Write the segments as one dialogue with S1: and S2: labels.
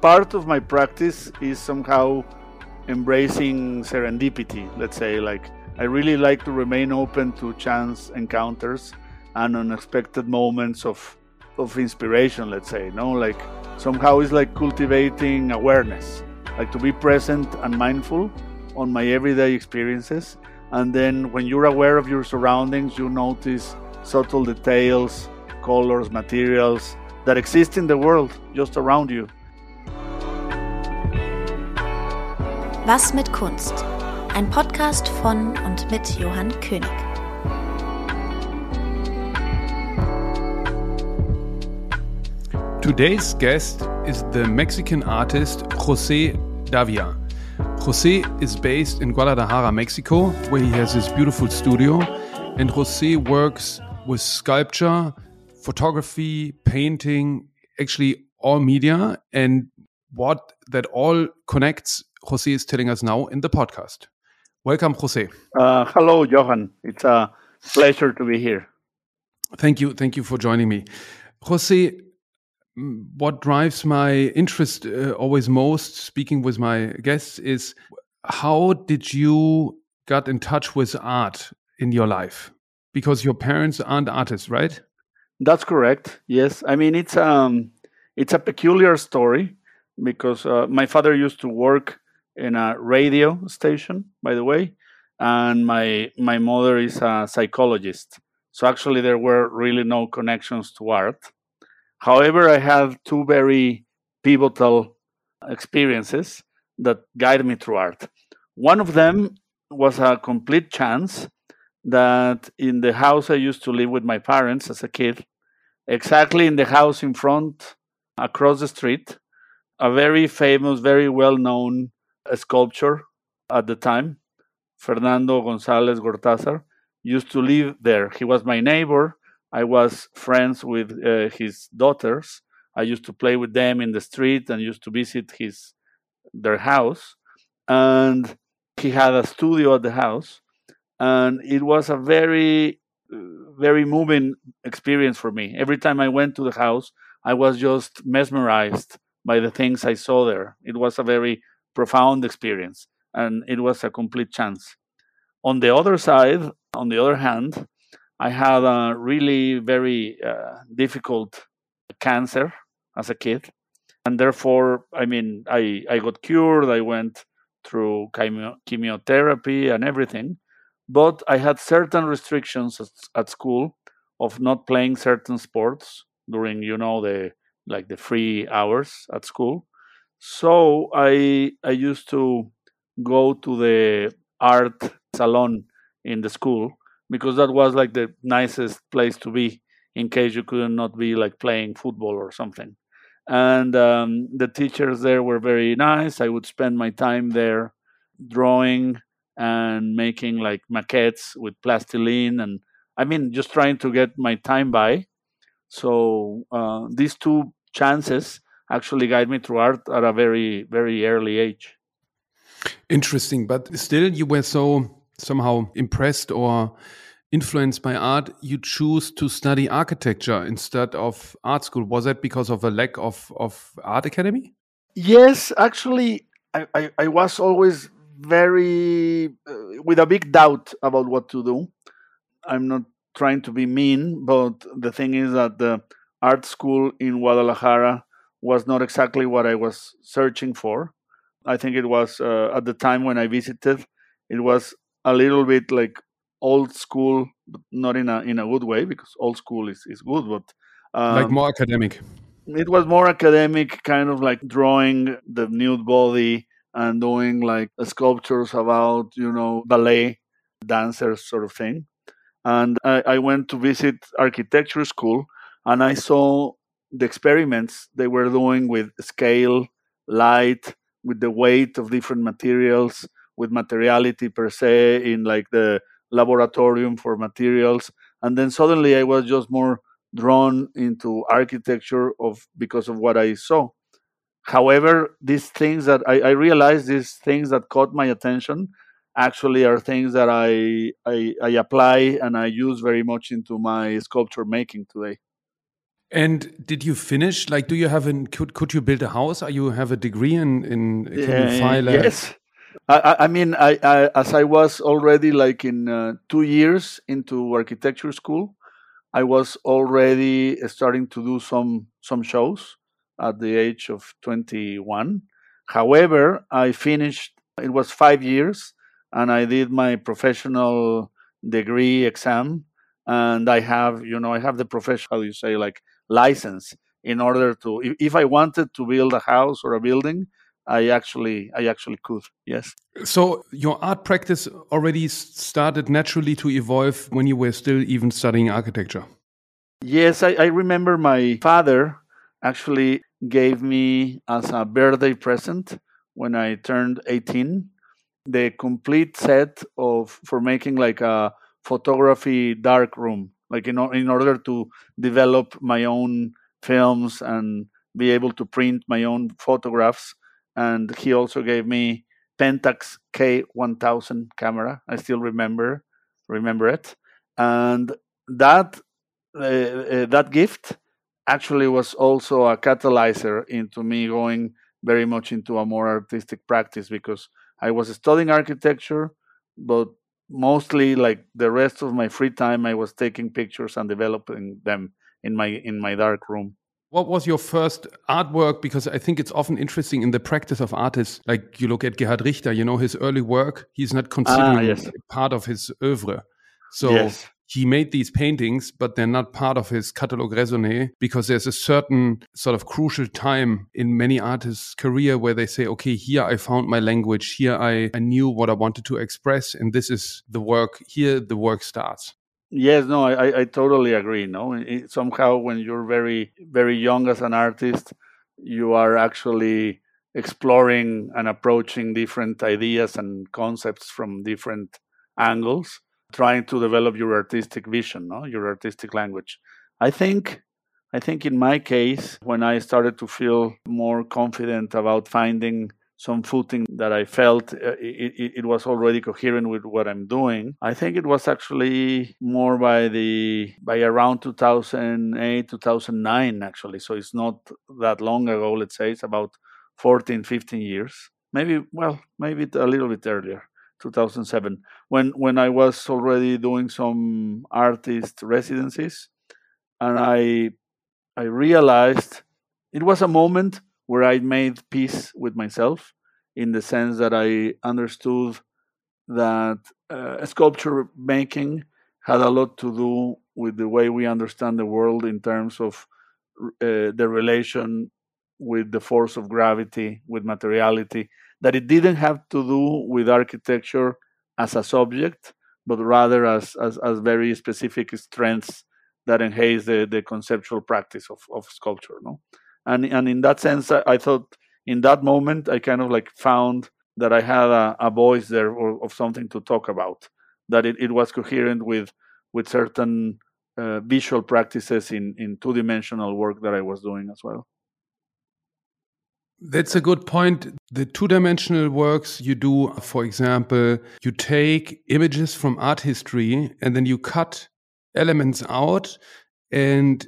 S1: part of my practice is somehow embracing serendipity, let's say. Like, I really like to remain open to chance encounters and unexpected moments of, of inspiration, let's say. No, like, somehow it's like cultivating awareness, like to be present and mindful on my everyday experiences. And then when you're aware of your surroundings, you notice subtle details, colors, materials that exist in the world just around you.
S2: Was mit Kunst? Ein Podcast von und mit Johann König.
S3: Today's guest is the Mexican artist Jose Dávila. Jose is based in Guadalajara, Mexico, where he has his beautiful studio. And Jose works with sculpture, photography, painting, actually all media. And what that all connects, Jose is telling us now in the podcast. Welcome, Jose.
S1: Uh, hello, Johann. It's a pleasure to be here.
S3: Thank you. Thank you for joining me. Jose, what drives my interest uh, always most speaking with my guests is how did you got in touch with art in your life because your parents aren't artists right
S1: that's correct yes i mean it's um it's a peculiar story because uh, my father used to work in a radio station by the way and my my mother is a psychologist so actually there were really no connections to art However, I have two very pivotal experiences that guide me through art. One of them was a complete chance that in the house I used to live with my parents as a kid, exactly in the house in front, across the street, a very famous, very well known sculptor at the time, Fernando Gonzalez Gortázar, used to live there. He was my neighbor I was friends with uh, his daughters. I used to play with them in the street and used to visit his their house. And he had a studio at the house, and it was a very very moving experience for me. Every time I went to the house, I was just mesmerized by the things I saw there. It was a very profound experience, and it was a complete chance. On the other side, on the other hand, I had a really very uh, difficult cancer as a kid, and therefore, I mean, I I got cured. I went through chemo- chemotherapy and everything, but I had certain restrictions at, at school of not playing certain sports during, you know, the like the free hours at school. So I I used to go to the art salon in the school because that was like the nicest place to be in case you could not be like playing football or something. And um, the teachers there were very nice. I would spend my time there drawing and making like maquettes with plastiline and I mean just trying to get my time by. So uh, these two chances actually guide me through art at a very very early age.
S3: Interesting, but still you were so somehow impressed or influenced by art, you choose to study architecture instead of art school. Was that because of a lack of, of art academy?
S1: Yes, actually, I, I, I was always very uh, with a big doubt about what to do. I'm not trying to be mean, but the thing is that the art school in Guadalajara was not exactly what I was searching for. I think it was uh, at the time when I visited, it was a little bit like old school, but not in a in a good way because old school is, is good, but
S3: um, like more academic.
S1: It was more academic, kind of like drawing the nude body and doing like sculptures about you know ballet dancers sort of thing. And I, I went to visit architecture school, and I saw the experiments they were doing with scale, light, with the weight of different materials, with materiality per se in like the laboratorium for materials. And then suddenly i was just more drawn into architecture of because of what i saw. However these things that i, I realized these things that caught my attention actually are things that I, I, I apply and i use very much into my sculpture making today
S3: And did you finish? Like, do you have an? Could could you build a house? Are you have a degree in in? Can you file a,
S1: yes. I, I mean, I, I, as I was already like in uh, two years into architecture school, I was already starting to do some some shows at the age of 21. However, I finished. It was five years, and I did my professional degree exam, and I have, you know, I have the professional, you say, like license in order to, if, if I wanted to build a house or a building, I actually I actually could. Yes.
S3: So your art practice already started naturally to evolve when you were still even studying architecture.
S1: Yes, I, I remember my father actually gave me as a birthday present when I turned 18 the complete set of for making like a photography dark room like in, in order to develop my own films and be able to print my own photographs and he also gave me Pentax K1000 camera. I still remember remember it, and that uh, uh, that gift actually was also a catalyzer into me going very much into a more artistic practice because I was studying architecture, but mostly like the rest of my free time I was taking pictures and developing them in my in my dark room.
S3: What was your first artwork? Because I think it's often interesting in the practice of artists. Like you look at Gerhard Richter, you know, his early work, he's not considering ah, yes. part of his oeuvre. So yes. He made these paintings, but they're not part of his catalogue raisonné because there's a certain sort of crucial time in many artists' career where they say, okay, here I found my language, here I, I knew what I wanted to express, and this is the work, here the work starts.
S1: Yes, no, I, I totally agree. No, it, somehow when you're very very young as an artist, you are actually exploring and approaching different ideas and concepts from different angles, trying to develop your artistic vision, no, your artistic language. I think I think in my case, when I started to feel more confident about finding some footing that I felt uh, it, it, it, was already coherent with what I'm doing. I think it was actually more by the by around 2008 2009 actually. So it's not that long ago. Let's say it's about 14 15 years. Maybe well maybe a little bit earlier. 2007 when when I was already doing some artist residencies and I I realized it was a moment where I made peace with myself in the sense that I understood that uh, sculpture making had a lot to do with the way we understand the world in terms of uh, the relation with the force of gravity, with materiality, that it didn't have to do with architecture as a subject, but rather as, as, as very specific strengths that enhance the, the conceptual practice of, of sculpture. No? and and in that sense, I, I thought in that moment I kind of like found that I had a, a voice there or, of something to talk about. That it, it was coherent with with certain uh, visual practices in in two dimensional work that I was doing as well.
S3: That's a good point. The two dimensional works you do, for example, you take images from art history and then you cut elements out and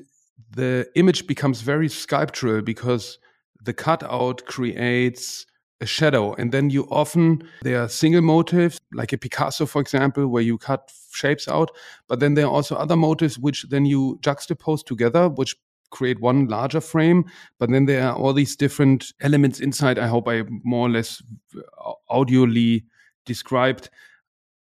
S3: the image becomes very sculptural because the cutout creates a shadow and then you often there are single motifs like a picasso for example where you cut shapes out but then there are also other motifs which then you juxtapose together which create one larger frame but then there are all these different elements inside i hope i more or less uh, audioly described.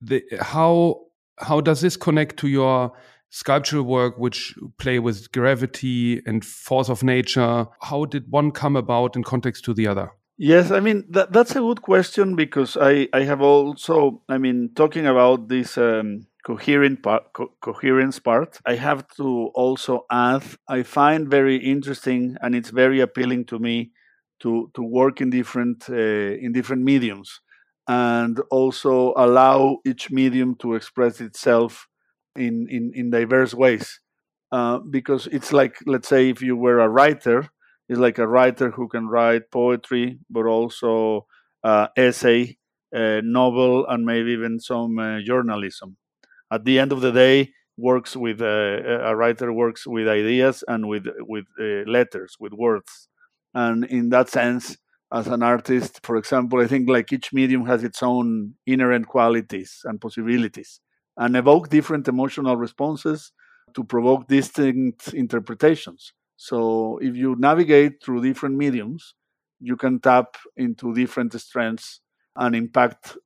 S3: The how how does this connect to your sculptural work which play with gravity and force of nature? How did one come about in context to the other?
S1: Yes i mean that, that's a good question because i i have also i mean talking about this um, coherent part, co- coherence part. I have to also add i find very interesting and it's very appealing to me to to work in different uh, in different mediums and also allow each medium to express itself in in, in diverse ways. Uh, because it's like let's say if you were a writer it's like a writer who can write poetry but also uh, essay uh, novel and maybe even some uh, journalism at the end of the day works with uh, a writer works with ideas and with with uh, letters, with words, and in that sense, as an artist, for example, I think like each medium has its own inherent qualities and possibilities, and evoke different emotional responses to provoke distinct interpretations. So if you navigate through different mediums, you can tap into different strengths and impact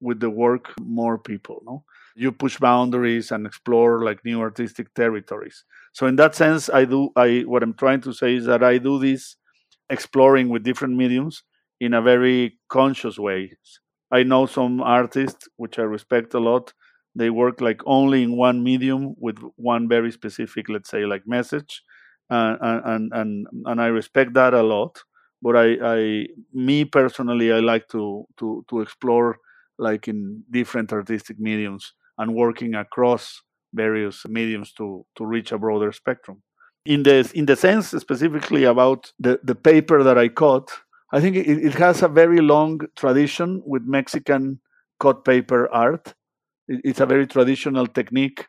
S1: with the work more people. No, you push boundaries and explore like new artistic territories. So in that sense, I do. I what I'm trying to say is that I do this exploring with different mediums in a very conscious way. I know some artists which I respect a lot. They work like only in one medium with one very specific, let's say, like message, uh, and and and I respect that a lot. But I, I, me personally, I like to to to explore like in different artistic mediums and working across various mediums to to reach a broader spectrum. In the in the sense specifically about the the paper that I cut, I think it, it has a very long tradition with Mexican cut paper art. It, it's a very traditional technique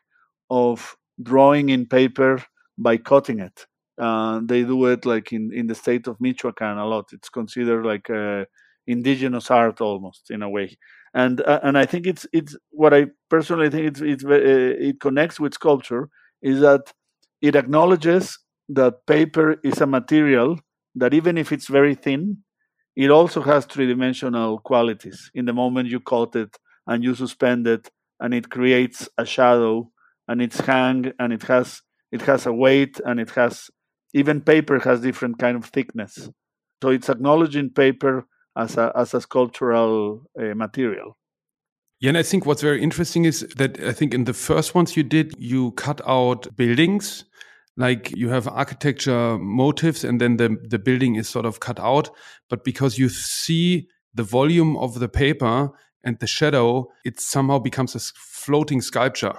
S1: of drawing in paper by cutting it. Uh, they do it like in, in the state of Michoacan a lot. It's considered like a indigenous art almost in a way, and uh, and I think it's it's what I personally think it's it's uh, it connects with sculpture is that it acknowledges that paper is a material that even if it's very thin, it also has three dimensional qualities. In the moment you cut it and you suspend it, and it creates a shadow, and it's hang, and it has it has a weight, and it has even paper has different kind of thickness. So it's acknowledging paper as a as a sculptural uh, material.
S3: Yeah, and I think what's very interesting is that I think in the first ones you did, you cut out buildings, like you have architecture motifs, and then the the building is sort of cut out. But because you see the volume of the paper and the shadow, it somehow becomes a floating sculpture.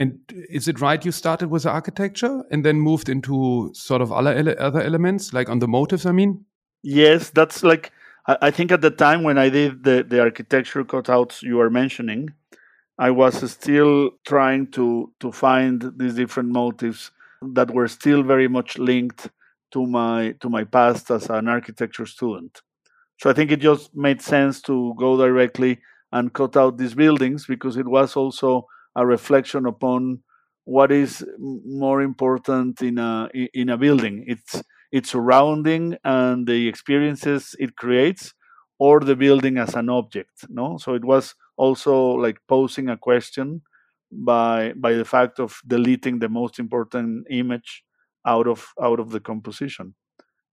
S3: And is it right you started with architecture and then moved into sort of other ele other elements, like on the motives? I mean.
S1: Yes, that's like I, think at the time when I did the, the architecture cutouts you are mentioning, I was still trying to to find these different motives that were still very much linked to my to my past as an architecture student. So I think it just made sense to go directly and cut out these buildings because it was also a reflection upon what is more important in a in a building. It's its surrounding and the experiences it creates or the building as an object no? So it was also like posing a question by by the fact of deleting the most important image out of out of the composition.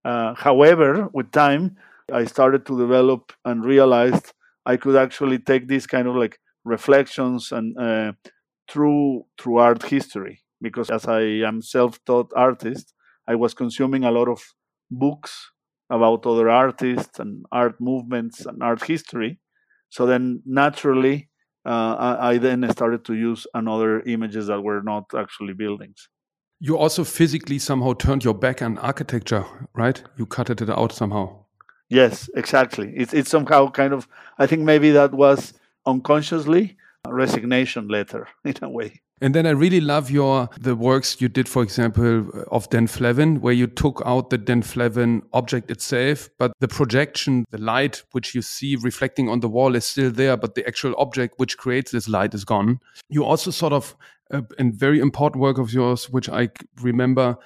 S1: Uh, however with time i started to develop and realized i could actually take these kind of like reflections and uh, through through art history because as i am self-taught artist I was consuming a lot of books about other artists and art movements and art history. So then naturally, uh, I, I, then started to use another images that were not actually buildings.
S3: You also physically somehow turned your back on architecture, right? You cut it out somehow.
S1: Yes, exactly. It's it's somehow kind of. I think maybe that was unconsciously resignation letter in a way.
S3: And then I really love your the works you did, for example, of Dan Flavin, where you took out the Dan Flavin object itself, but the projection, the light which you see reflecting on the wall is still there, but the actual object which creates this light is gone. You also sort of uh, a very important work of yours, which I remember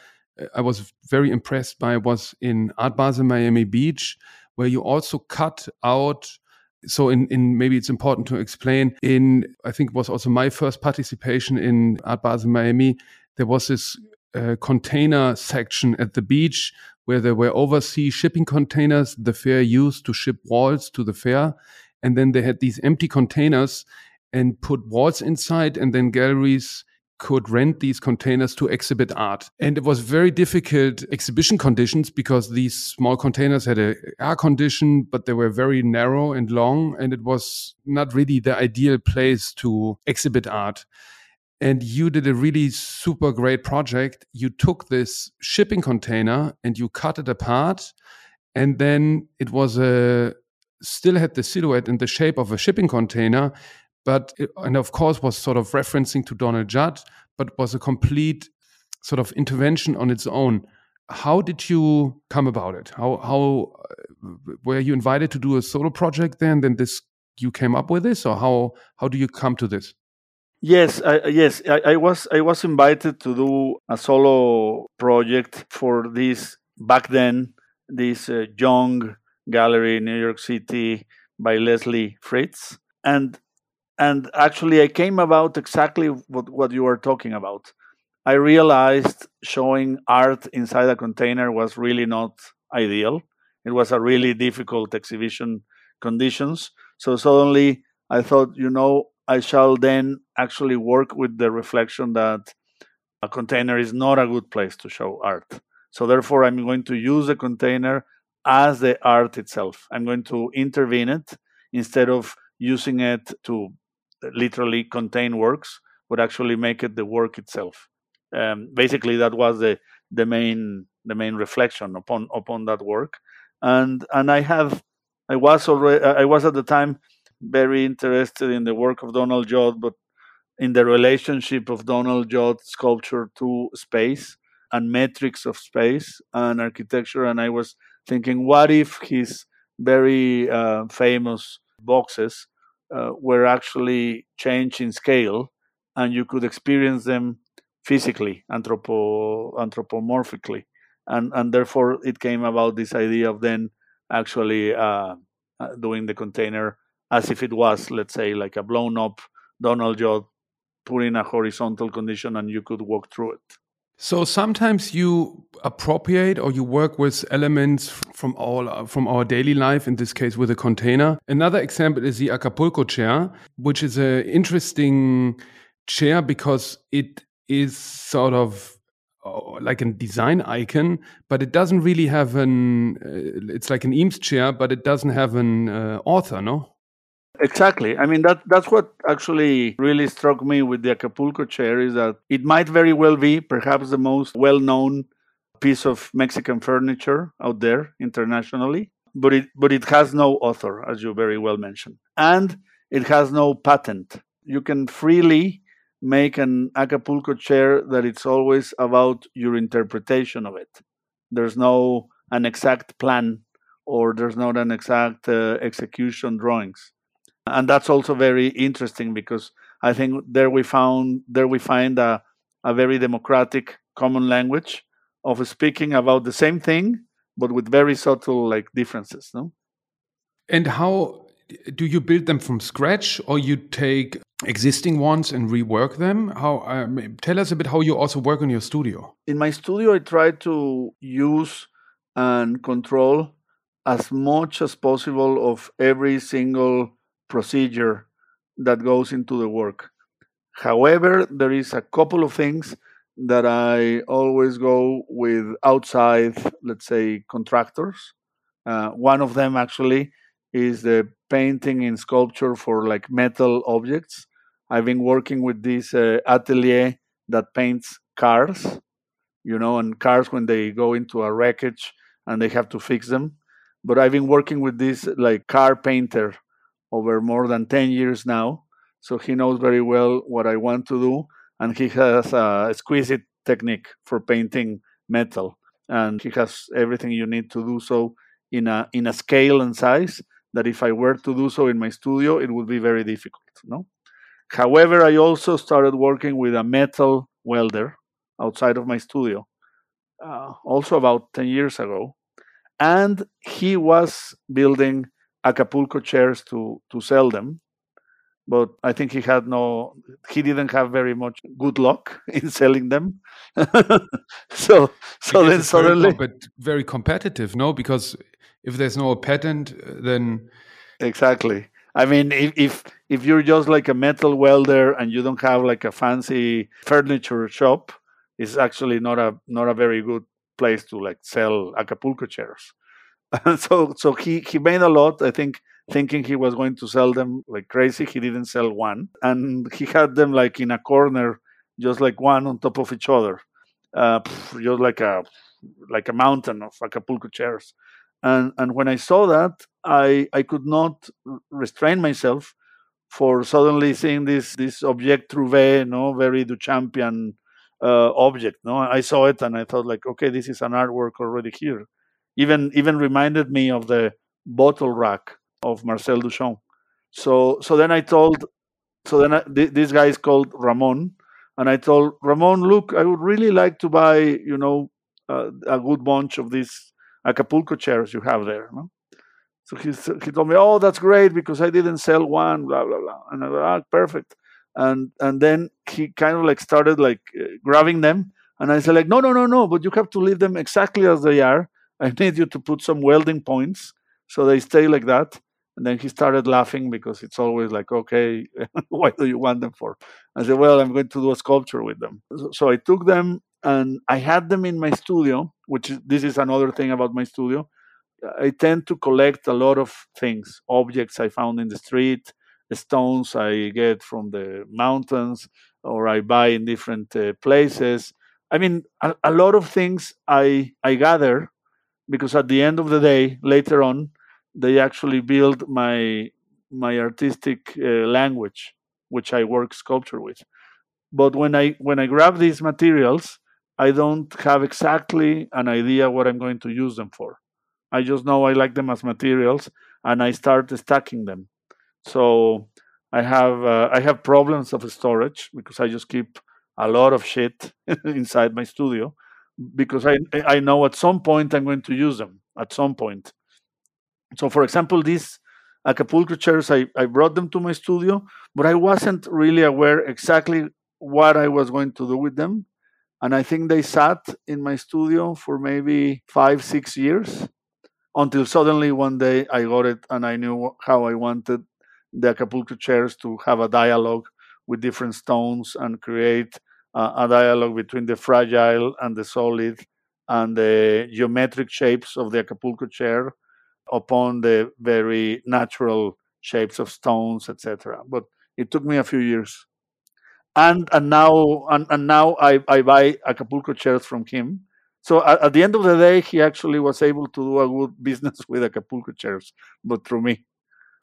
S3: uh, I was very impressed by, was in Art Basel Miami Beach, where you also cut out so in, in maybe it's important to explain. In i think it was also my first participation in art basel miami there was this uh, container section at the beach where there were overseas shipping containers. The fair used to ship walls to the fair. And then they had these empty containers and put walls inside and then galleries could rent these containers to exhibit art. And it was very difficult exhibition conditions because these small containers had a air condition, but they were very narrow and long. And it was not really the ideal place to exhibit art. And you did a really super great project. You took this shipping container and you cut it apart. And then it was a still had the silhouette and the shape of a shipping container, but and of course was sort of referencing to Donald Judd, but was a complete sort of intervention on its own. How did you come about it? How how uh, were you invited to do a solo project then? Then this you came up with this, or how how do you come to this?
S1: Yes, I, yes, I, I, was I was invited to do a solo project for this back then this uh, young gallery in New York City by Leslie Fritz, and and actually I came about exactly what what you were talking about. I realized showing art inside a container was really not ideal. It was a really difficult exhibition conditions. So suddenly I thought, you know, I shall then actually work with the reflection that a container is not a good place to show art. So therefore, I'm going to use the container as the art itself. I'm going to intervene it instead of using it to literally contain works, but actually make it the work itself. Um, basically, that was the the main the main reflection upon upon that work, and and I have I was already I was at the time very interested in the work of Donald Judd, but in the relationship of Donald Judd sculpture to space and metrics of space and architecture. And I was thinking, what if his very uh, famous boxes uh, were actually changed in scale and you could experience them physically, anthropo- anthropomorphically? And, and therefore, it came about this idea of then actually uh, uh doing the container as if it was, let's say, like a blown up Donald Judd put in a horizontal condition and you could walk through it.
S3: So sometimes you appropriate or you work with elements from all from our daily life. In this case, with a container. Another example is the Acapulco chair, which is an interesting chair because it is sort of uh, like a design icon, but it doesn't really have an. Uh, it's like an Eames chair, but it doesn't have an uh, author, no.
S1: Exactly. I mean that that's what actually really struck me with the Acapulco chair is that it might very well be perhaps the most well-known piece of Mexican furniture out there internationally, but it but it has no author as you very well mentioned. And it has no patent. You can freely make an Acapulco chair that it's always about your interpretation of it. There's no an exact plan or there's not an exact uh, execution drawings and that's also very interesting because I think there we found there we find a, a very democratic common language of speaking about the same thing but with very subtle like differences no?
S3: And how do you build them from scratch or you take existing ones and rework them? How um, tell us a bit how you also work in your studio.
S1: In my studio i try to use and control as much as possible of every single procedure that goes into the work. However, there is a couple of things that I always go with outside, let's say, contractors. Uh, one of them actually is the painting in sculpture for like metal objects. I've been working with this uh, atelier that paints cars, you know, and cars when they go into a wreckage and they have to fix them. But I've been working with this like car painter over more than 10 years now. So he knows very well what I want to do. And he has a exquisite technique for painting metal. And he has everything you need to do so in a, in a scale and size that if I were to do so in my studio, it would be very difficult. No? However, I also started working with a metal welder outside of my studio, uh, also about 10 years ago. And he was building Acapulco chairs to to sell them, but I think he had no, he didn't have very much good luck in selling them. so so then suddenly,
S3: but very competitive, no? Because if there's no patent, uh, then
S1: exactly. I mean, if, if if you're just like a metal welder and you don't have like a fancy furniture shop, it's actually not a not a very good place to like sell Acapulco chairs. so so he he made a lot. I think thinking he was going to sell them like crazy. He didn't sell one, and he had them like in a corner, just like one on top of each other, uh, just like a like a mountain of Acapulco chairs. And and when I saw that, I I could not restrain myself for suddenly seeing this this object trouvé, no, very Duchampian uh, object. No, I saw it and I thought like, okay, this is an artwork already here. Even even reminded me of the bottle rack of Marcel Duchamp. So so then I told, so then I, th- this guy is called Ramon, and I told Ramon, look, I would really like to buy, you know, uh, a good bunch of these Acapulco chairs you have there. No? So he he told me, oh, that's great because I didn't sell one, blah blah blah, and I go, ah, perfect. And and then he kind of like started like uh, grabbing them, and I said like, no, no, no, no, but you have to leave them exactly as they are. I need you to put some welding points so they stay like that. And then he started laughing because it's always like, okay, why do you want them for? I said, well, I'm going to do a sculpture with them. So I took them and I had them in my studio, which is, this is another thing about my studio. I tend to collect a lot of things, objects I found in the street, stones I get from the mountains, or I buy in different uh, places. I mean, a, a lot of things I I gather because at the end of the day, later on, they actually build my my artistic uh, language, which I work sculpture with. But when I when I grab these materials, I don't have exactly an idea what I'm going to use them for. I just know I like them as materials, and I start stacking them. So I have uh, I have problems of storage because I just keep a lot of shit inside my studio because I I know at some point I'm going to use them at some point. So, for example, these Acapulco chairs, I, I brought them to my studio, but I wasn't really aware exactly what I was going to do with them. And I think they sat in my studio for maybe five, six years until suddenly one day I got it and I knew how I wanted the Acapulco chairs to have a dialogue with different stones and create uh, a dialogue between the fragile and the solid and the geometric shapes of the Acapulco chair upon the very natural shapes of stones, etc. But it took me a few years. And and now and, and now I, I buy Acapulco chairs from him. So at, at, the end of the day, he actually was able to do a good business with Acapulco chairs, but through me.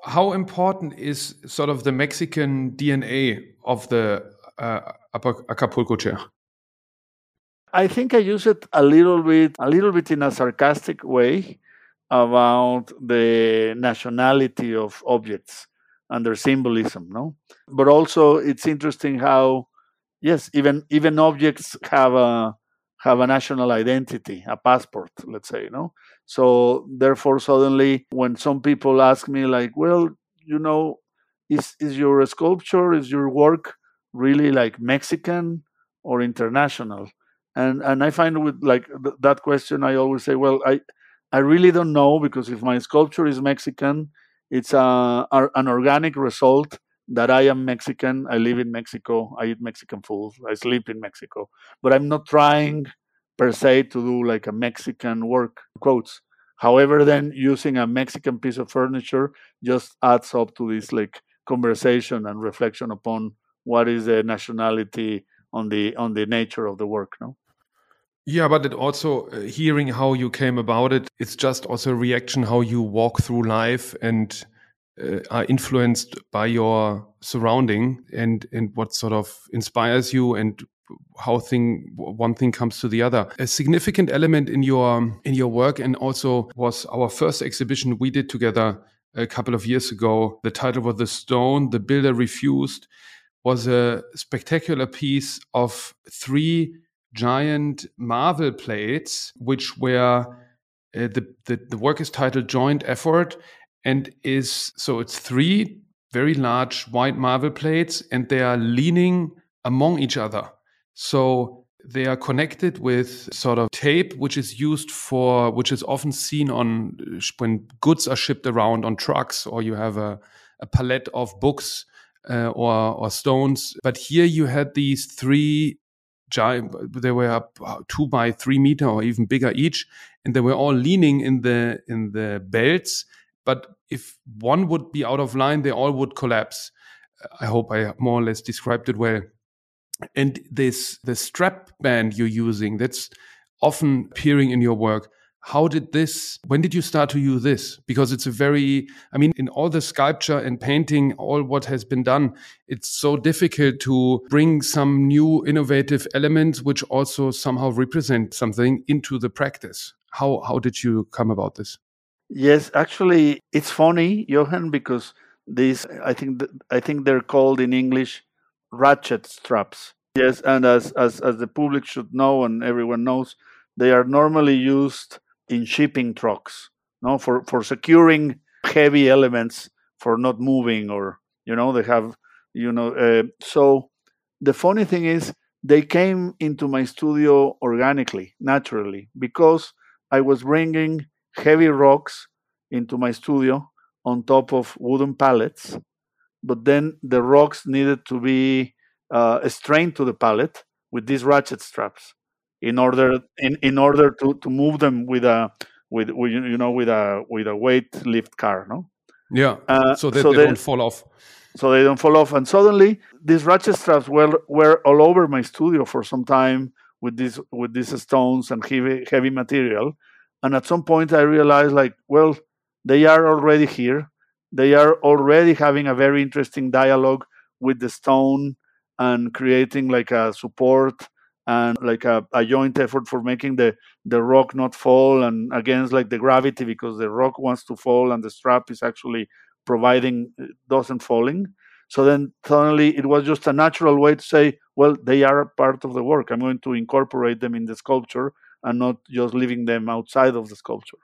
S3: How important is sort of the Mexican DNA of the uh, Acapulco chair?
S1: I think I use it a little bit, a little bit in a sarcastic way about the nationality of objects and their symbolism, no? But also, it's interesting how, yes, even even objects have a have a national identity, a passport, let's say, no. So therefore, suddenly, when some people ask me, like, well, you know, is is your sculpture, is your work really like Mexican or international? And and I find with like th- that question, I always say, well, I I really don't know because if my sculpture is Mexican, it's uh, a, a, an organic result that I am Mexican. I live in Mexico. I eat Mexican food. I sleep in Mexico. But I'm not trying per se to do like a Mexican work, quotes. However, then using a Mexican piece of furniture just adds up to this like conversation and reflection upon what is the nationality on the on the nature of the work. No.
S3: Yeah, but it also uh, hearing how you came about it, it's just also a reaction how you walk through life and uh, are influenced by your surrounding and and what sort of inspires you and how thing one thing comes to the other. A significant element in your in your work and also was our first exhibition we did together a couple of years ago. The title was The Stone, The Builder Refused was a spectacular piece of three giant marble plates, which were uh, the, the the work is titled Joint Effort, and is so it's three very large white marble plates, and they are leaning among each other. So they are connected with sort of tape, which is used for, which is often seen on when goods are shipped around on trucks, or you have a, a pallet of books uh, or or stones. But here you had these three giant they were uh, two by three meter or even bigger each and they were all leaning in the in the belts. But if one would be out of line they all would collapse. I hope i more or less described it well. And this the strap band you're using that's often appearing in your work how did this when did you start to use this? Because it's a very i mean in all the sculpture and painting all what has been done it's so difficult to bring some new innovative elements which also somehow represent something into the practice. How how did you come about this?
S1: Yes actually it's funny johann because these i think th- i think they're called in english ratchet straps. Yes and as as as the public should know and everyone knows they are normally used in shipping trucks, no, for for securing heavy elements for not moving, or you know they have, you know. Uh, so the funny thing is, they came into my studio organically, naturally, because I was bringing heavy rocks into my studio on top of wooden pallets, but then the rocks needed to be uh, strained to the pallet with these ratchet straps in order in, in order to, to move them with a with, with you know with a with a weight lift car no?
S3: Yeah. Uh, so that so they, they, don't fall off.
S1: So they don't fall off. And suddenly these ratchet straps were were all over my studio for some time with these with these stones and heavy heavy material. And at some point i realized like well they are already here. They are already having a very interesting dialogue with the stone and creating like a support and like a, a, joint effort for making the the rock not fall and against like the gravity because the rock wants to fall and the strap is actually providing uh, doesn't falling. So then suddenly it was just a natural way to say well they are a part of the work. I'm going to incorporate them in the sculpture and not just leaving them outside of the sculpture.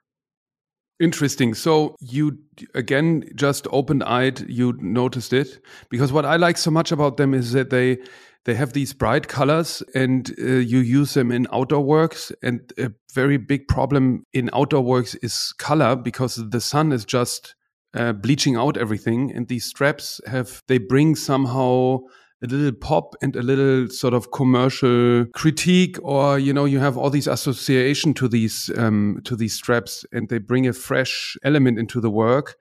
S3: Interesting. So you again just open-eyed you noticed it? Because what I like so much about them is that they they have these bright colors and uh, you use them in outdoor works. And a very big problem in outdoor works is color because the sun is just uh, bleaching out everything. And these straps have they bring somehow a little pop and a little sort of commercial critique or you know you have all these association to these um, to these straps and they bring a fresh element into the work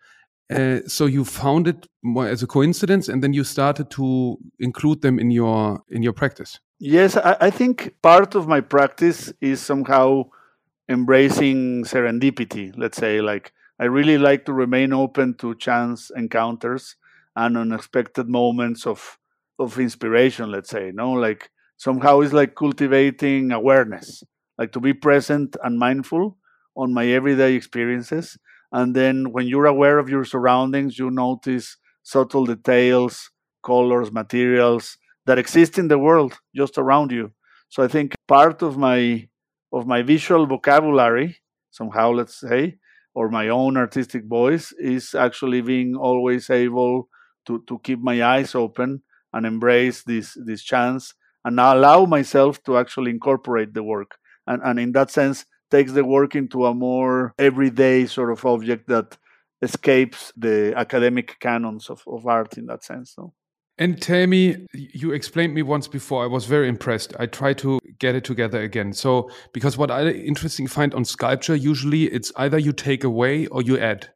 S3: uh, so you found it more as a coincidence, and then you started to include them in your in your practice.
S1: Yes, I, I think part of my practice is somehow embracing serendipity. Let's say, like I really like to remain open to chance encounters and unexpected moments of of inspiration. Let's say, no, like somehow it's like cultivating awareness, like to be present and mindful on my everyday experiences and then when you're aware of your surroundings, you notice subtle details, colors, materials that exist in the world just around you. So I think part of my of my visual vocabulary, somehow let's say, or my own artistic voice is actually being always able to, to keep my eyes open and embrace this this chance and allow myself to actually incorporate the work. And and in that sense, takes the work into a more everyday sort of object that escapes the academic canons of, of art in that sense.
S3: And tell me, you explained me once before. I was very impressed. I try to get it together again. So, because what I interesting find on sculpture, usually it's either you take away or you add,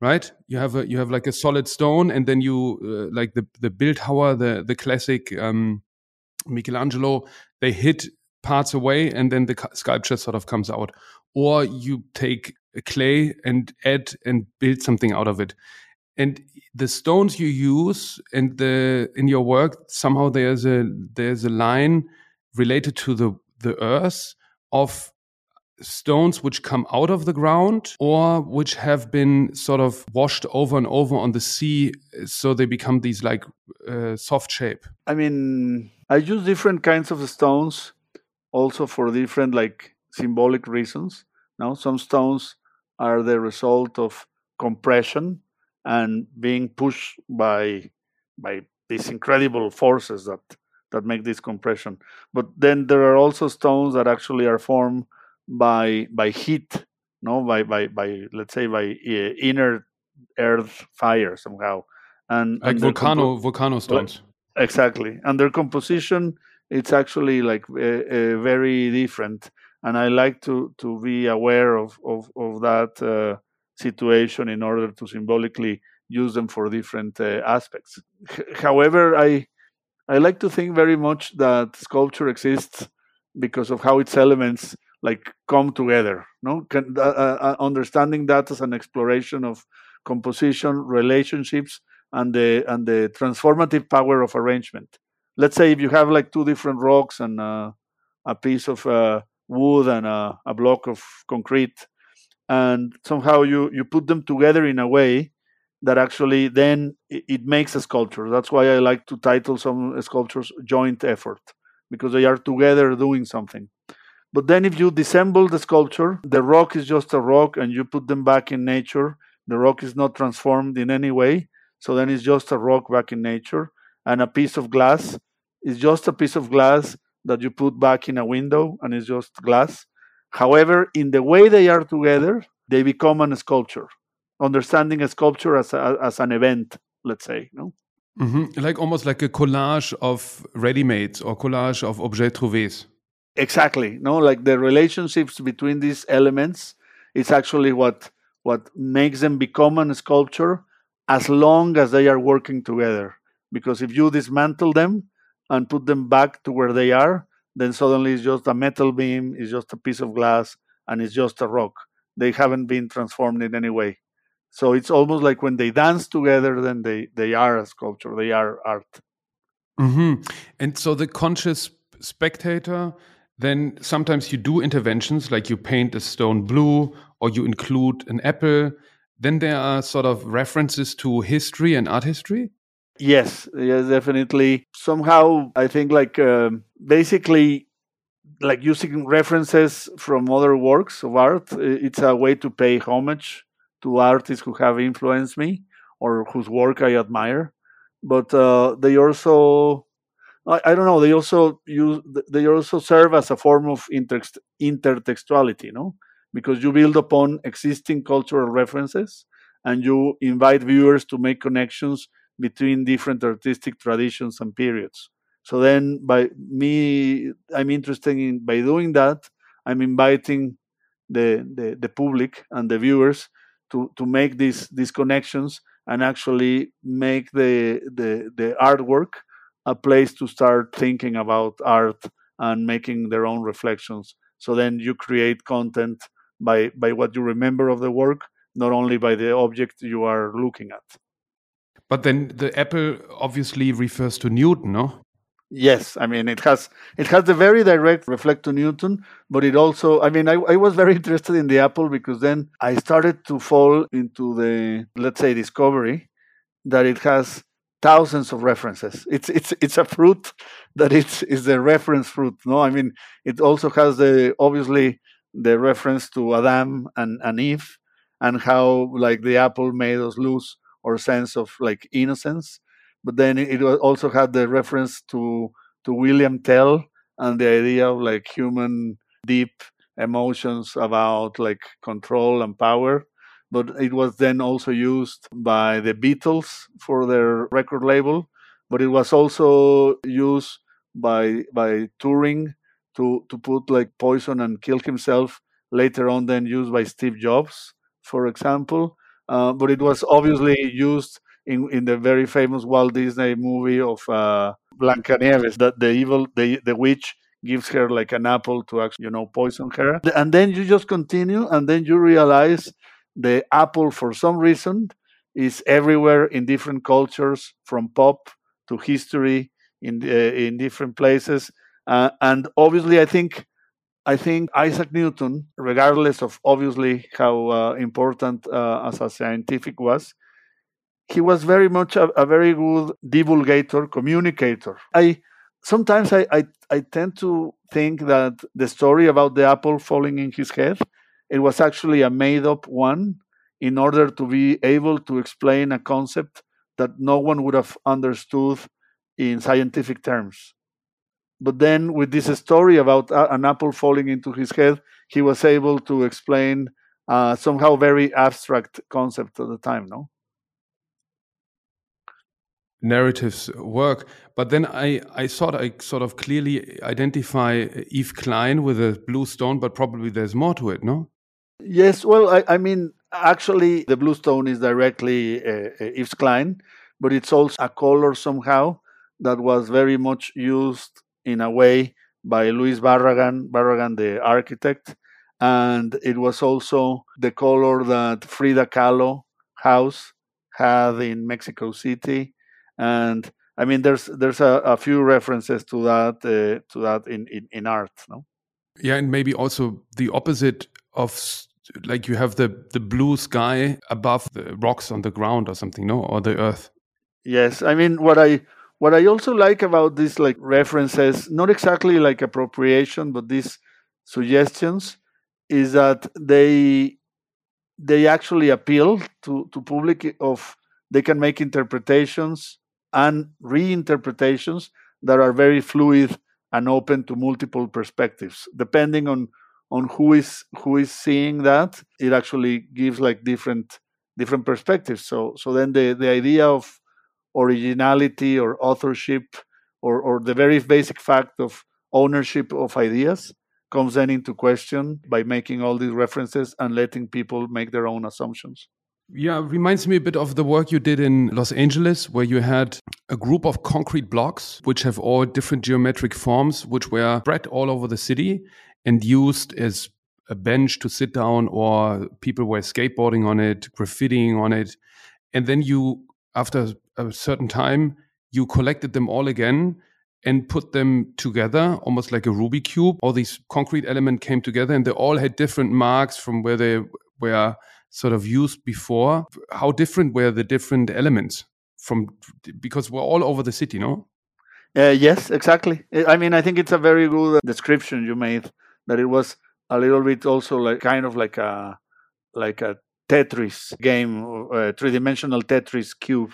S3: right? You have a you have like a solid stone, and then you uh, like the the Bildhauer, the the classic um, Michelangelo. They hit parts away and then the sculpture sort of comes out. Or you take clay and add and build something out of it. And the stones you use and the in your work somehow there's a there's a line related to the the earth of stones which come out of the ground or which have been sort of washed over and over on the sea so they become these like uh, soft shape.
S1: I mean i use different kinds of stones also for different like symbolic reasons. Now, some stones are the result of compression and being pushed by by these incredible forces that that make this compression. But then there are also stones that actually are formed by by heat, no, by by by let's say by uh, inner earth fire somehow,
S3: and like and volcano compo- volcano stones.
S1: Exactly, and their composition it's actually like uh, very different and i like to to be aware of of, of that uh, situation in order to symbolically use them for different uh, aspects H- however i i like to think very much that sculpture exists because of how its elements like come together. No, Can, uh, uh, uh, understanding that as an exploration of composition, relationships, and the and the transformative power of arrangement. Let's say if you have like two different rocks and uh, a piece of uh, wood and a, a block of concrete, and somehow you you put them together in a way that actually then it, it makes a sculpture. That's why I like to title some sculptures joint effort because they are together doing something. But then if you disassemble the sculpture, the rock is just a rock and you put them back in nature, the rock is not transformed in any way. So then it's just a rock back in nature. And a piece of glass is just a piece of glass that you put back in a window and it's just glass. However, in the way they are together, they become a sculpture. Understanding a sculpture as, a, as an event, let's say. No?
S3: Mm-hmm. Like almost like a collage of ready-mades or collage of objets trouvés.
S1: Exactly. No, like the relationships between these elements is actually what what makes them become a sculpture as long as they are working together. Because if you dismantle them and put them back to where they are, then suddenly it's just a metal beam, it's just a piece of glass, and it's just a rock. They haven't been transformed in any way. So it's almost like when they dance together, then they, they are a sculpture, they are art.
S3: Mm-hmm. And so the conscious spectator, then sometimes you do interventions like you paint a stone blue or you include an apple. Then there are sort of references to history and art history.
S1: Yes, yes, definitely. Somehow, I think like um, basically like using references from other works of art. It's a way to pay homage to artists who have influenced me or whose work I admire. But uh, they also, I, I, don't know, they also use, they also serve as a form of inter- intertextuality, no? Because you build upon existing cultural references and you invite viewers to make connections between different artistic traditions and periods. So then, by me, I'm interested in by doing that, I'm inviting the, the, the public and the viewers to to make these these connections and actually make the the the artwork a place to start thinking about art and making their own reflections so then you create content by by what you remember of the work not only by the object you are looking at
S3: but then the apple obviously refers to newton no
S1: Yes, I mean it has it has the very direct reflect to Newton, but it also I mean I, I was very interested in the apple because then I started to fall into the let's say discovery that it has thousands of references. It's it's it's a fruit that it's is the reference fruit. No, I mean it also has the obviously the reference to Adam and, and Eve and how like the apple made us lose our sense of like innocence but then it also had the reference to to William Tell and the idea of like human deep emotions about like control and power but it was then also used by the Beatles for their record label but it was also used by by Turing to to put like poison and kill himself later on then used by Steve Jobs for example uh, but it was obviously used in in the very famous Walt Disney movie of uh, Blancanieves that the evil the the witch gives her like an apple to actually you know poison her. And then you just continue and then you realize the apple for some reason is everywhere in different cultures from pop to history in uh, in different places. Uh, and obviously i think i think isaac newton regardless of obviously how uh, important uh, as a scientific was he was very much a, a very good divulgator, communicator. I sometimes I, I, I tend to think that the story about the apple falling in his head it was actually a made up one in order to be able to explain a concept that no one would have understood in scientific terms. But then, with this story about an apple falling into his head, he was able to explain uh, somehow very abstract concept at the time. No,
S3: narratives work. But then I, I thought I sort of clearly identify Yves Klein with a blue stone, but probably there's more to it, no?
S1: Yes, well, I, I mean, actually, the blue stone is directly uh, uh, Yves Klein, but it's also a color somehow that was very much used in a way by Luis Barragan, Barragan the architect, and it was also the color that Frida Kahlo house had in Mexico City, and I mean, there's there's a, a few references to that uh, to that in, in in art, no?
S3: Yeah, and maybe also the opposite of like you have the the blue sky above the rocks on the ground or something, no, or the earth.
S1: Yes, I mean what I what I also like about these like references, not exactly like appropriation, but these suggestions, is that they they actually appeal to to public of they can make interpretations and reinterpretations that are very fluid and open to multiple perspectives. Depending on on who is who is seeing that it actually gives like different different perspectives. So so then the the idea of originality or authorship or or the very basic fact of ownership of ideas comes then into question by making all these references and letting people make their own assumptions
S3: yeah, reminds me a bit of the work you did in Los Angeles, where you had a group of concrete blocks which have all different geometric forms, which were spread all over the city and used as a bench to sit down, or people were skateboarding on it, graffitiing on it. And then you, after a certain time, you collected them all again and put them together almost like a Rubik cube. All these concrete elements came together and they all had different marks from where they were sort of used before. How different were the different elements from because we're all over the city, no?
S1: Uh, yes, exactly. I mean, I think it's a very good description you made that it was a little bit also like kind of like a like a Tetris game, a three-dimensional Tetris cube,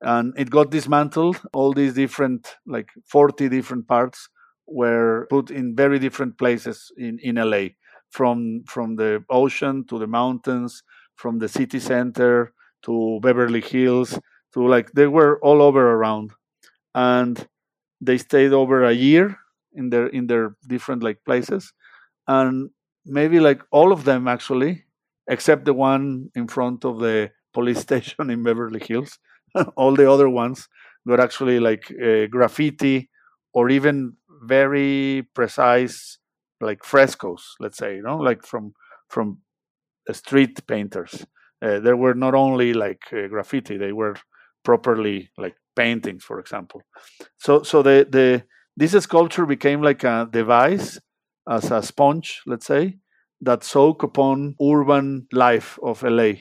S1: and it got dismantled. All these different like forty different parts were put in very different places in in LA from from the ocean to the mountains, from the city center to Beverly Hills, to like they were all over around, and they stayed over a year in their in their different like places, and maybe like all of them actually, except the one in front of the police station in Beverly Hills, all the other ones were actually like uh, graffiti or even very precise like frescoes, let's say, you know, like from from street painters. Uh, there were not only like uh, graffiti; they were properly like paintings, for example. So, so the the this sculpture became like a device as a sponge, let's say, that soak upon urban life of LA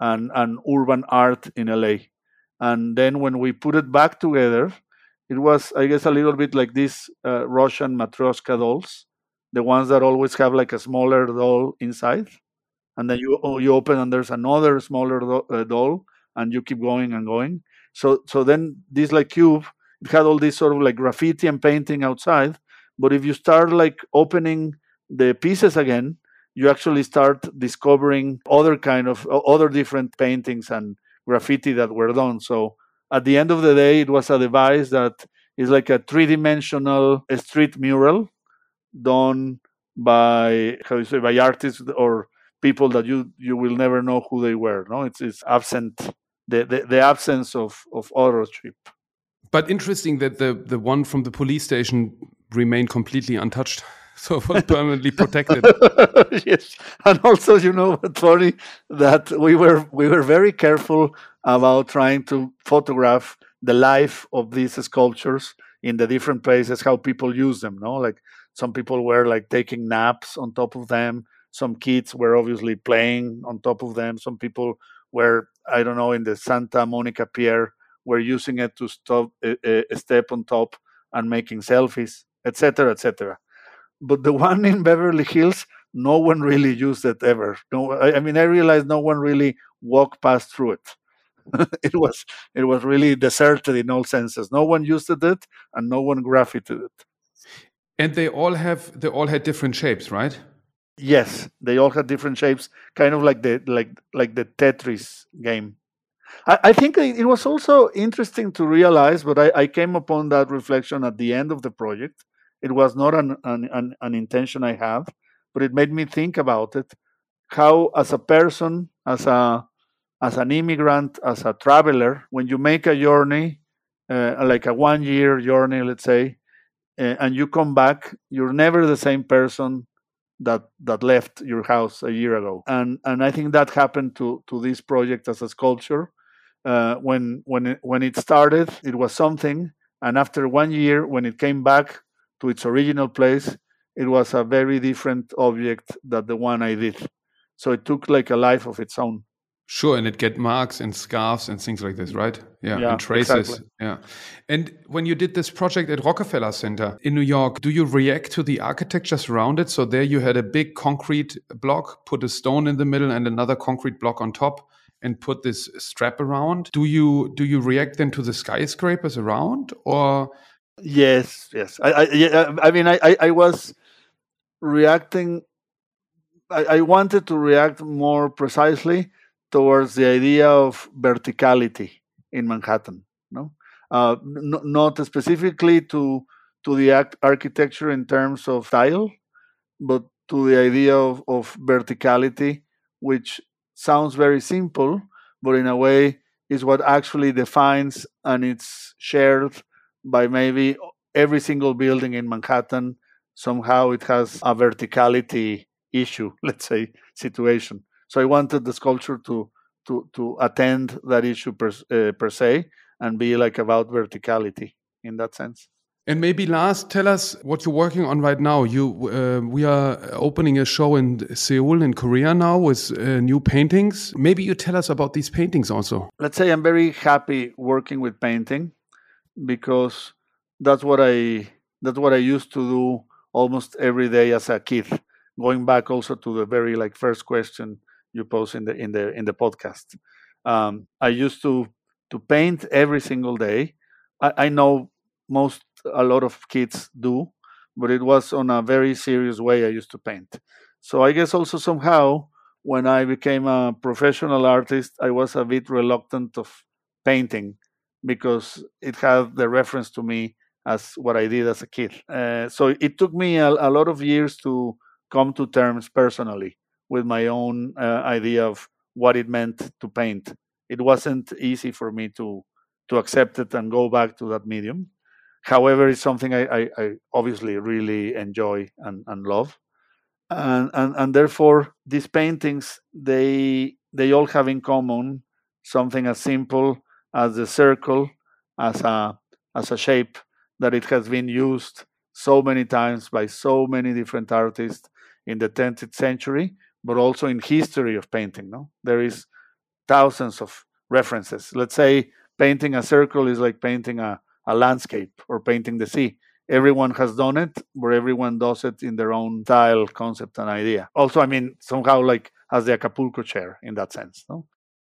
S1: and and urban art in LA. And then when we put it back together, it was, I guess, a little bit like these uh, Russian matryoshka dolls the ones that always have like a smaller doll inside. And then you oh, you open and there's another smaller do- uh, doll and you keep going and going. So so then this like cube it had all this sort of like graffiti and painting outside. But if you start like opening the pieces again you actually start discovering other kind of other different paintings and graffiti that were done so at the end of the day it was a device that is like a three-dimensional street mural done by how you say by artists or people that you you will never know who they were. No, it's it's absent the the, the absence of of authorship.
S3: But interesting that the the one from the police station remained completely untouched. So it was permanently protected.
S1: yes, and also you know funny that we were we were very careful about trying to photograph the life of these sculptures in the different places, how people use them. No, like some people were like taking naps on top of them. Some kids were obviously playing on top of them. Some people were, I don't know, in the Santa Monica Pier, were using it to stop, uh, uh, step on top and making selfies, etc., etc. But the one in Beverly Hills, no one really used it ever. No, I, I mean, I realized no one really walked past through it. it was it was really deserted in all senses. No one used it, and no one graffitied it.
S3: And they all have they all had different shapes, right?
S1: Yes, they all had different shapes, kind of like the like like the Tetris game. I, I think it was also interesting to realize, but I, I, came upon that reflection at the end of the project. It was not an, an, an, an intention I have, but it made me think about it. How, as a person, as a as an immigrant, as a traveler, when you make a journey, uh, like a one year journey, let's say, uh, and you come back, you're never the same person that that left your house a year ago. And and I think that happened to to this project as a sculpture. Uh, when when it, when it started, it was something, and after one year, when it came back to its original place, it was a very different object than the one I did. So it took like a life of its own.
S3: Sure, and it get marks and scarves and things like this, right? Yeah,
S1: Yeah,
S3: and traces.
S1: exactly.
S3: Yeah. And when you did this project at Rockefeller Center in New York, do you react to the architecture around it? So there you had a big concrete block, put a stone in the middle and another concrete block on top and put this strap around. Do you do you react then to the skyscrapers around or
S1: Yes, yes. I, I, yeah, I mean, I, I, I was reacting. I, I wanted to react more precisely towards the idea of verticality in Manhattan. No, uh, n- not specifically to to the act- architecture in terms of style, but to the idea of, of verticality, which sounds very simple, but in a way is what actually defines and it's shared by maybe every single building in Manhattan. Somehow it has a verticality issue, let's say, situation. So I wanted the sculpture to to to attend that issue per, uh, per se and be like about verticality in that sense.
S3: And maybe last, tell us what you're working on right now. You, uh, we are opening a show in Seoul, in Korea now, with uh, new paintings. Maybe you tell us about these paintings also.
S1: let's say I'm very happy working with painting because that's what I that's what I used to do almost every day as a kid. Going back also to the very like first question you posed in the in the in the podcast, um, I used to to paint every single day. I, I know most a lot of kids do, but it was on a very serious way I used to paint. So I guess also somehow when I became a professional artist, I was a bit reluctant of painting because it had the reference to me as what I did as a kid. Uh, so it took me a, a lot of years to come to terms personally with my own uh, idea of what it meant to paint. It wasn't easy for me to to accept it and go back to that medium. However, it's something I, I, I obviously really enjoy and, and love. And, and and therefore these paintings they they all have in common something as simple as the circle as a as a shape that it has been used so many times by so many different artists in the 10th century but also in history of painting no? There is thousands of references. Let's say painting a circle is like painting a, a landscape or painting the sea. Everyone has done it but everyone does it in their own style concept and idea. Also i mean somehow like as the acapulco chair in that sense no?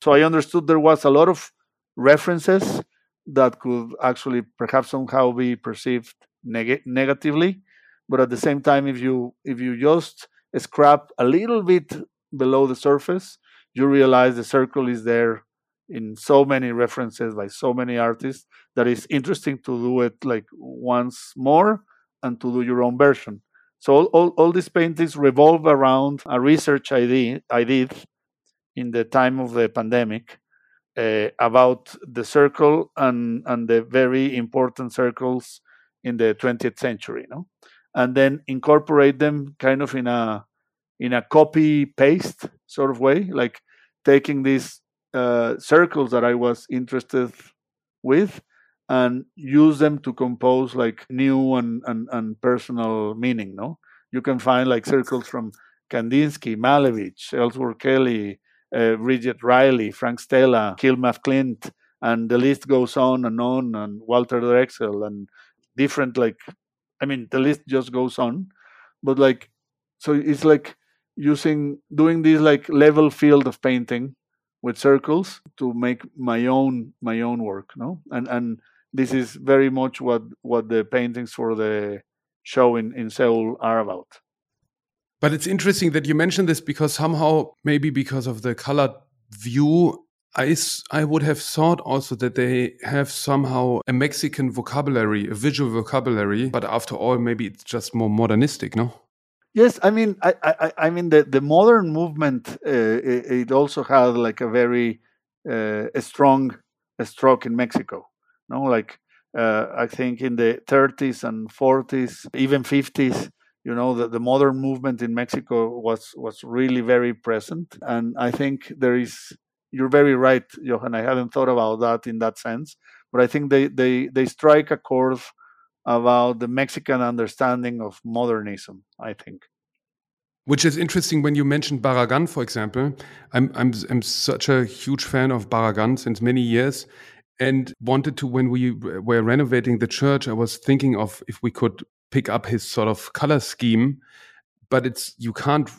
S1: So i understood there was a lot of references that could actually perhaps somehow be perceived neg- negatively but at the same time if you if you just scrap a little bit below the surface you realize the circle is there in so many references by so many artists that it's interesting to do it like once more and to do your own version. So all, all, all these paintings revolve around a research I did, I did in the time of the pandemic uh, about the circle and and the very important circles in the 20th century no? And then incorporate them kind of in a in a copy paste sort of way like taking these uh, circles that i was interested with and use them to compose like new and, and, and personal meaning no? You can find like circles from kandinsky malevich ellsworth kelly uh, Bridget Riley, Frank Stella, Hilma af Klint, and the list goes on and on, and Walter Drexel, and different like, I mean, the list just goes on, but like, so it's like using doing this like level field of painting with circles to make my own my own work, no, and and this is very much what what the paintings for the show in in Seoul are about.
S3: But it's interesting that you mentioned this because somehow, maybe because of the colored view, I, I would have thought also that they have somehow a Mexican vocabulary, a visual vocabulary. But after all, maybe it's just more modernistic, no?
S1: Yes, I mean, I, I, I mean, the, the modern movement, uh, it, it also had like a very uh, a strong a stroke in Mexico. No, like uh, I think in the 30s and 40s, even 50s, you know, the, the modern movement in Mexico was was really very present, and I think there is. You're very right, Johann. I hadn't thought about that in that sense, but I think they they they strike a chord about the Mexican understanding of modernism. I think
S3: which is interesting when you mentioned Barragan, for example. I'm, I'm, I'm such a huge fan of Barragan since many years and wanted to, when we were renovating the church, I was thinking of if we could pick up his sort of color scheme, but it's, you can't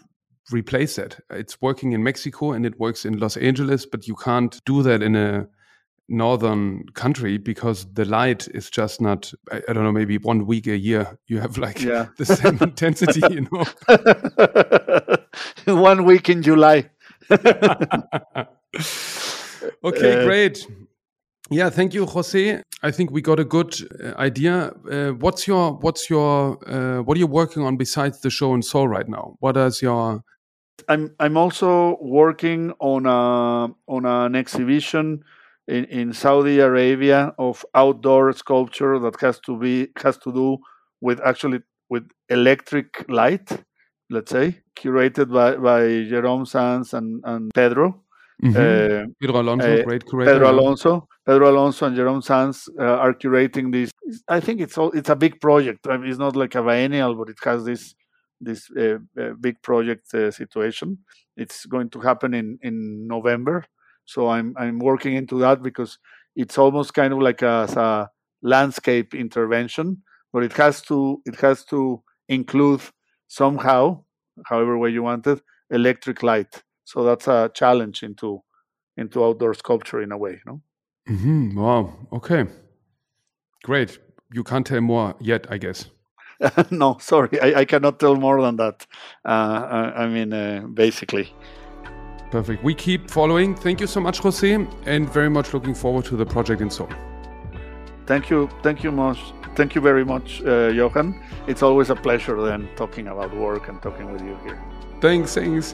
S3: replace it. It's working in Mexico and it works in Los Angeles, but you can't do that in a northern country because the light is just not I, I, don't know maybe one week a year you have like yeah. the same intensity you know
S1: one week in july
S3: okay uh, great yeah thank you jose. I think we got a good uh, idea. Uh, what's your what's your uh, what are you working on besides the show in seoul right now? What is your
S1: i'm i'm also working on a on an exhibition in, in Saudi Arabia of outdoor sculpture that has to be has to do with actually with electric light, let's say, curated by, by Jerome Sans and, and Pedro.
S3: Mm-hmm. Uh, Pedro Alonso, uh, great curator.
S1: Pedro Alonso, Pedro Alonso and Jerome Sans uh, are curating this. I think it's all, it's a big project. I mean, it's not like a biennial, but it has this this uh, uh, big project uh, situation. It's going to happen in in November so I'm I'm working into that because it's almost kind of like a, a landscape intervention, but it has to it has to include somehow, however way you want it, electric light. So that's a challenge into into outdoor sculpture in a way, no?
S3: Mm-hmm. Wow. Okay. Great. You can't tell more yet, I guess.
S1: no, sorry, I, I, cannot tell more than that. Uh, I, I, mean, uh, basically.
S3: Perfect. We keep following. Thank you so much, Jose, and very much looking forward to the project in Seoul.
S1: Thank you. Thank you much. Thank you very much, uh, Johann. It's always a pleasure then talking about work and talking with you here.
S3: Thanks, thanks.